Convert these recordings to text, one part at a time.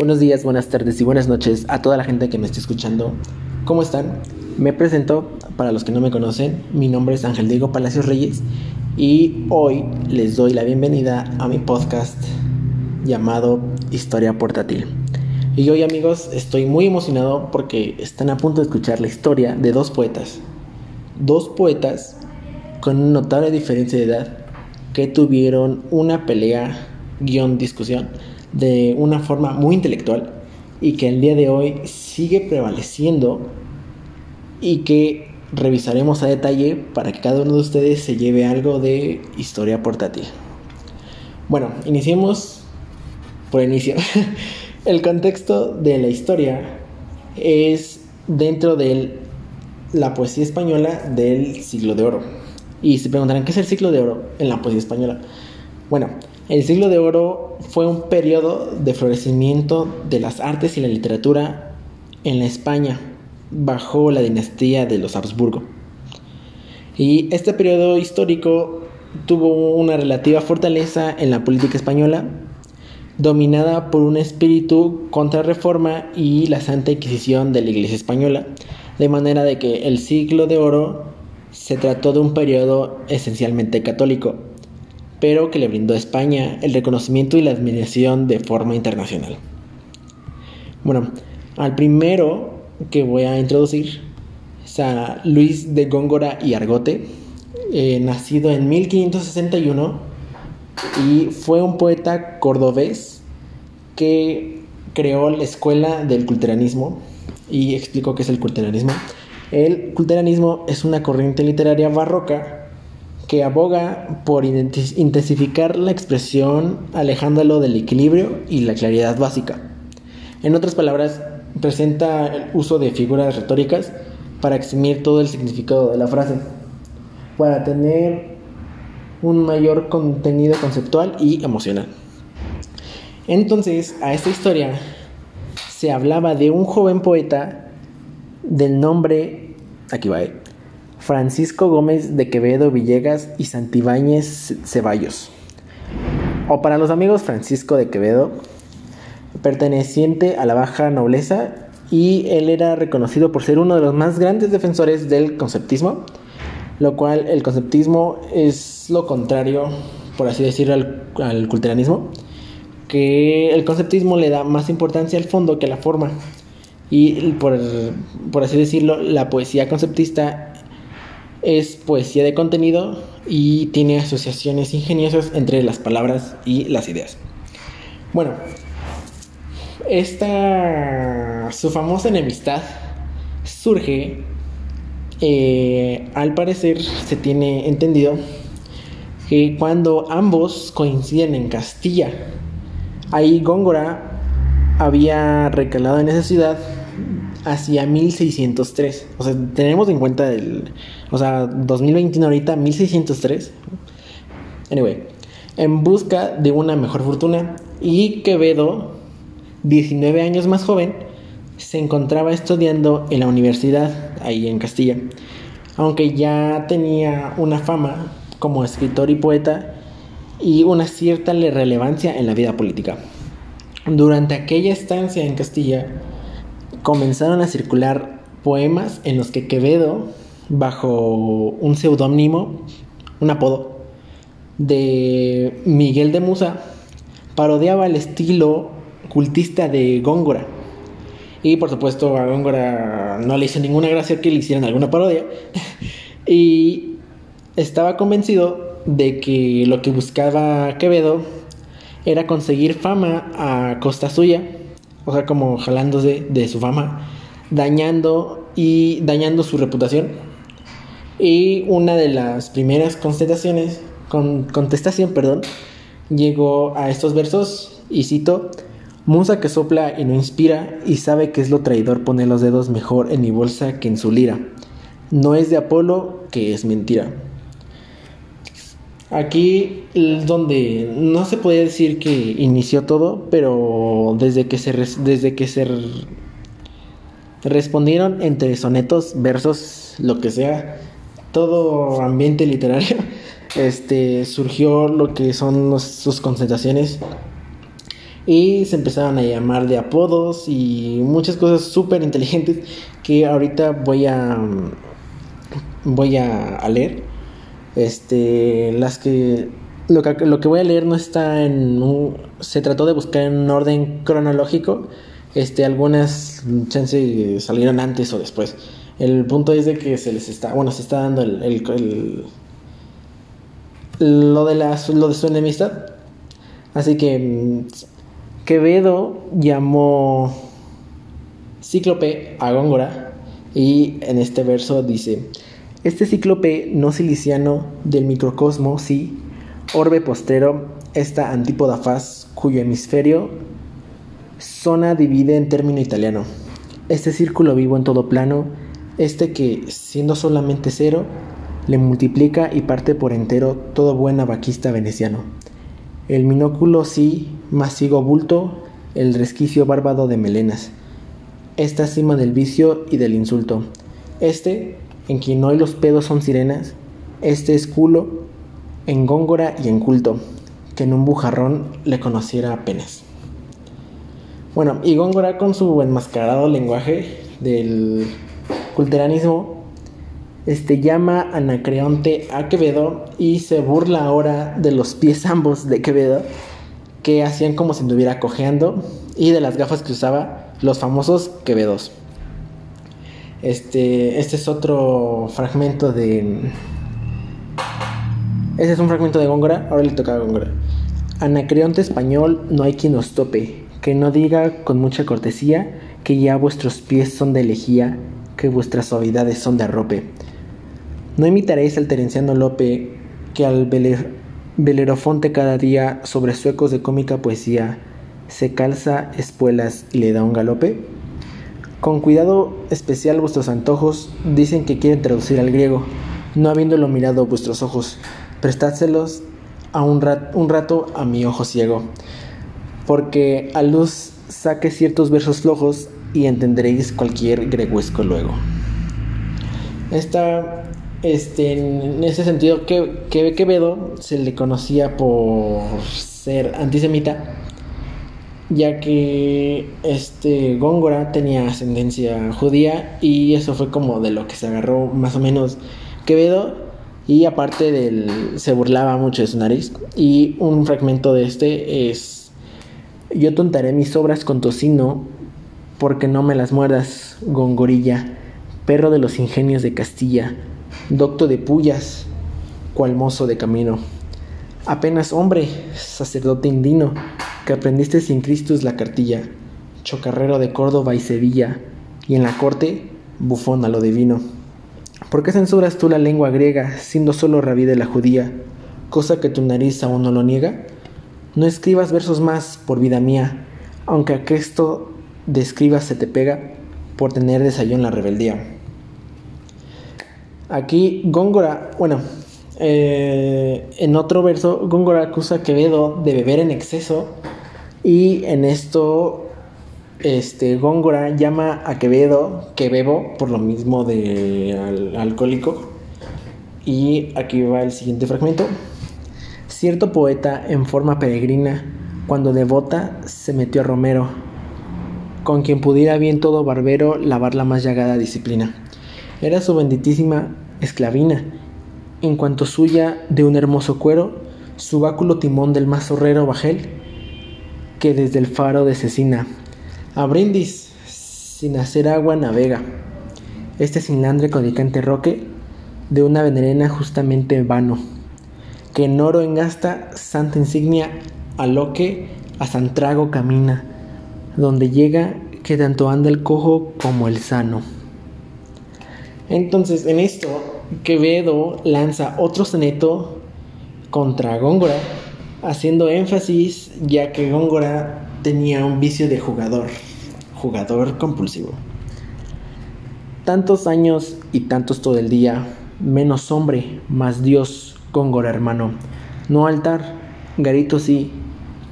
Buenos días, buenas tardes y buenas noches a toda la gente que me esté escuchando. ¿Cómo están? Me presento, para los que no me conocen, mi nombre es Ángel Diego Palacios Reyes y hoy les doy la bienvenida a mi podcast llamado Historia Portátil. Y hoy amigos estoy muy emocionado porque están a punto de escuchar la historia de dos poetas. Dos poetas con una notable diferencia de edad que tuvieron una pelea, guion, discusión de una forma muy intelectual y que el día de hoy sigue prevaleciendo y que revisaremos a detalle para que cada uno de ustedes se lleve algo de historia portátil. Bueno, iniciemos por inicio. el contexto de la historia es dentro de la poesía española del siglo de oro. Y se preguntarán, ¿qué es el siglo de oro en la poesía española? Bueno, el siglo de oro fue un periodo de florecimiento de las artes y la literatura en la España bajo la dinastía de los Habsburgo. Y este periodo histórico tuvo una relativa fortaleza en la política española, dominada por un espíritu contrarreforma y la Santa Inquisición de la Iglesia española, de manera de que el siglo de oro se trató de un periodo esencialmente católico, pero que le brindó a España el reconocimiento y la admiración de forma internacional. Bueno, al primero que voy a introducir es a Luis de Góngora y Argote, eh, nacido en 1561 y fue un poeta cordobés que creó la escuela del culteranismo y explicó qué es el culteranismo. El culteranismo es una corriente literaria barroca que aboga por intensificar la expresión alejándolo del equilibrio y la claridad básica. En otras palabras, presenta el uso de figuras retóricas para eximir todo el significado de la frase, para tener un mayor contenido conceptual y emocional. Entonces, a esta historia se hablaba de un joven poeta del nombre, eh, Francisco Gómez de Quevedo Villegas y Santibáñez Ceballos. O para los amigos Francisco de Quevedo, perteneciente a la baja nobleza y él era reconocido por ser uno de los más grandes defensores del conceptismo, lo cual el conceptismo es lo contrario, por así decirlo, al, al que el conceptismo le da más importancia al fondo que a la forma. Y por, por así decirlo, la poesía conceptista es poesía de contenido y tiene asociaciones ingeniosas entre las palabras y las ideas. Bueno, esta su famosa enemistad surge eh, al parecer se tiene entendido que cuando ambos coinciden en Castilla, ahí Góngora había recalado en esa ciudad hacia 1603. O sea, tenemos en cuenta el. O sea, 2021 ahorita, 1603. Anyway, en busca de una mejor fortuna. Y Quevedo, 19 años más joven, se encontraba estudiando en la universidad, ahí en Castilla. Aunque ya tenía una fama como escritor y poeta y una cierta relevancia en la vida política. Durante aquella estancia en Castilla, comenzaron a circular poemas en los que Quevedo, bajo un seudónimo, un apodo, de Miguel de Musa, parodiaba el estilo cultista de Góngora. Y por supuesto a Góngora no le hizo ninguna gracia que le hicieran alguna parodia. y estaba convencido de que lo que buscaba Quevedo era conseguir fama a costa suya o sea, como jalándose de su fama, dañando y dañando su reputación. Y una de las primeras contestaciones, con, contestación, perdón, llegó a estos versos y cito, Musa que sopla y no inspira y sabe que es lo traidor pone los dedos mejor en mi bolsa que en su lira. No es de Apolo que es mentira. Aquí donde no se puede decir que inició todo, pero desde que se, desde que se respondieron entre sonetos, versos, lo que sea, todo ambiente literario, este, surgió lo que son sus concentraciones. y se empezaron a llamar de apodos y muchas cosas súper inteligentes que ahorita voy a voy a, leer este las que lo, que lo que voy a leer no está en un, se trató de buscar en un orden cronológico este algunas chances salieron antes o después el punto es de que se les está bueno se está dando el, el, lo de lo de su enemistad así que Quevedo llamó cíclope a Góngora y en este verso dice, este cíclope no siliciano del microcosmo, sí, orbe postero, esta antípoda faz cuyo hemisferio zona divide en término italiano. Este círculo vivo en todo plano, este que, siendo solamente cero, le multiplica y parte por entero todo buen abaquista veneciano. El minóculo sí, masigo bulto, el resquicio bárbaro de melenas. Esta cima del vicio y del insulto. Este, en quien hoy los pedos son sirenas, este es culo, en góngora y en culto, que en un bujarrón le conociera apenas. Bueno, y Góngora con su enmascarado lenguaje del culteranismo este, llama Anacreonte a Quevedo y se burla ahora de los pies ambos de Quevedo que hacían como si estuviera cojeando y de las gafas que usaba los famosos Quevedos. Este, este es otro fragmento de... Este es un fragmento de Góngora, ahora le toca a Góngora. Anacreonte español no hay quien os tope, que no diga con mucha cortesía que ya vuestros pies son de lejía, que vuestras suavidades son de arrope no imitaréis al Terenciano Lope que al Belerofonte cada día sobre suecos de cómica poesía se calza espuelas y le da un galope. Con cuidado especial vuestros antojos dicen que quieren traducir al griego, no habiéndolo mirado vuestros ojos, prestádselos a un, un rato a mi ojo ciego, porque a luz saque ciertos versos flojos y entenderéis cualquier greguesco luego. Esta este, en ese sentido, que, Quevedo se le conocía por ser antisemita, ya que este Góngora tenía ascendencia judía y eso fue como de lo que se agarró más o menos Quevedo y aparte del se burlaba mucho de su nariz y un fragmento de este es yo tontaré mis obras con tocino porque no me las muerdas, Gongorilla, perro de los ingenios de Castilla docto de pullas, cual mozo de camino. Apenas hombre, sacerdote indino, que aprendiste sin Cristus la cartilla, chocarrero de Córdoba y Sevilla, y en la corte, bufón a lo divino. ¿Por qué censuras tú la lengua griega, siendo solo rabí de la judía, cosa que tu nariz aún no lo niega? No escribas versos más, por vida mía, aunque a esto de se te pega, por tener desayuno la rebeldía. Aquí Góngora, bueno, eh, en otro verso, Góngora acusa a Quevedo de beber en exceso y en esto este, Góngora llama a Quevedo que bebo por lo mismo de alcohólico. Y aquí va el siguiente fragmento. Cierto poeta en forma peregrina, cuando devota, se metió a Romero, con quien pudiera bien todo barbero lavar la más llagada disciplina. Era su benditísima esclavina, en cuanto suya de un hermoso cuero, su báculo timón del más horrero bajel, que desde el faro de Cecina, a brindis, sin hacer agua navega. Este sinlandre codicante roque, de una venerena justamente vano, que en oro engasta santa insignia a lo que a Santrago camina, donde llega que tanto anda el cojo como el sano. Entonces, en esto, Quevedo lanza otro soneto contra Góngora, haciendo énfasis ya que Góngora tenía un vicio de jugador, jugador compulsivo. Tantos años y tantos todo el día, menos hombre, más Dios, Góngora hermano. No altar, garito sí,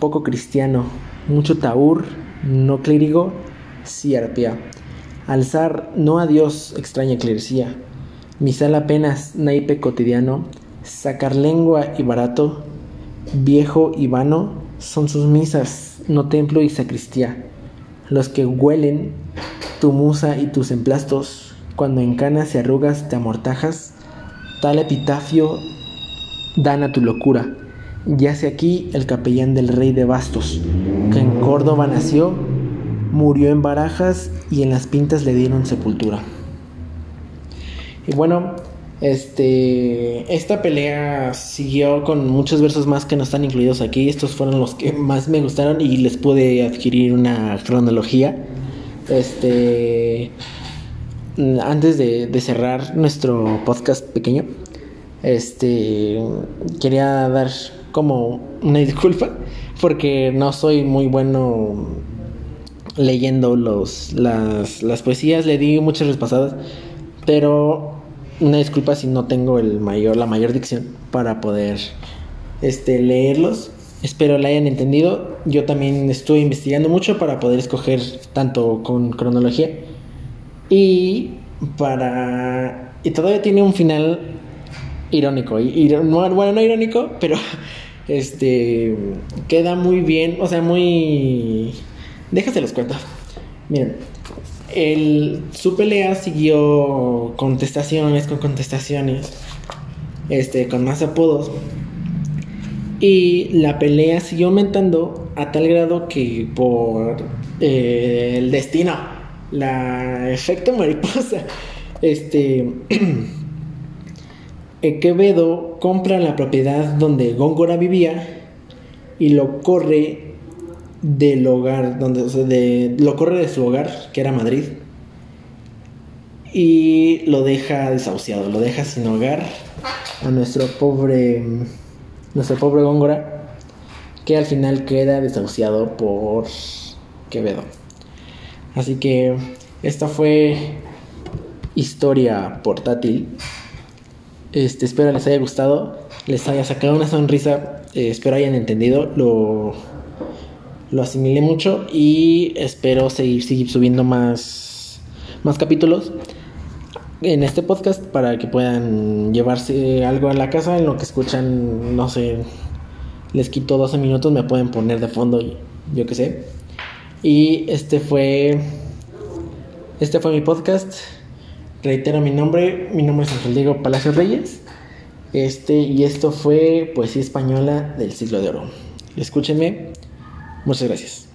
poco cristiano, mucho taur, no clérigo, arpía. Alzar no a Dios extraña clerecía, misal apenas naipe cotidiano, sacar lengua y barato, viejo y vano, son sus misas, no templo y sacristía, los que huelen tu musa y tus emplastos, cuando en canas y arrugas te amortajas, tal epitafio dan a tu locura. Yace aquí el capellán del rey de Bastos, que en Córdoba nació, murió en Barajas y en las pintas le dieron sepultura. Y bueno, este, esta pelea siguió con muchos versos más que no están incluidos aquí. Estos fueron los que más me gustaron y les pude adquirir una cronología. Este, antes de, de cerrar nuestro podcast pequeño, este, quería dar como una disculpa porque no soy muy bueno leyendo los, las, las poesías, le di muchas respasadas, pero una disculpa si no tengo el mayor, la mayor dicción para poder este, leerlos. Espero la hayan entendido. Yo también estoy investigando mucho para poder escoger tanto con cronología y para y todavía tiene un final irónico y, bueno no irónico pero este queda muy bien o sea muy déjase los cuento miren el, su pelea siguió contestaciones con contestaciones, este, con más apodos. Y la pelea siguió aumentando a tal grado que por eh, el destino, la efecto mariposa, este, Quevedo compra la propiedad donde Góngora vivía y lo corre del hogar, donde de, lo corre de su hogar, que era Madrid, y lo deja desahuciado, lo deja sin hogar a nuestro pobre, nuestro pobre Góngora, que al final queda desahuciado por Quevedo. Así que esta fue historia portátil. Este, espero les haya gustado, les haya sacado una sonrisa, eh, espero hayan entendido lo lo asimilé mucho y espero seguir, subiendo más, más capítulos en este podcast para que puedan llevarse algo a la casa en lo que escuchan, no sé, les quito 12 minutos, me pueden poner de fondo, yo qué sé. Y este fue este fue mi podcast. Reitero mi nombre, mi nombre es Ángel Diego Palacios Reyes. Este y esto fue Poesía española del siglo de oro. Escúchenme Muchas gracias.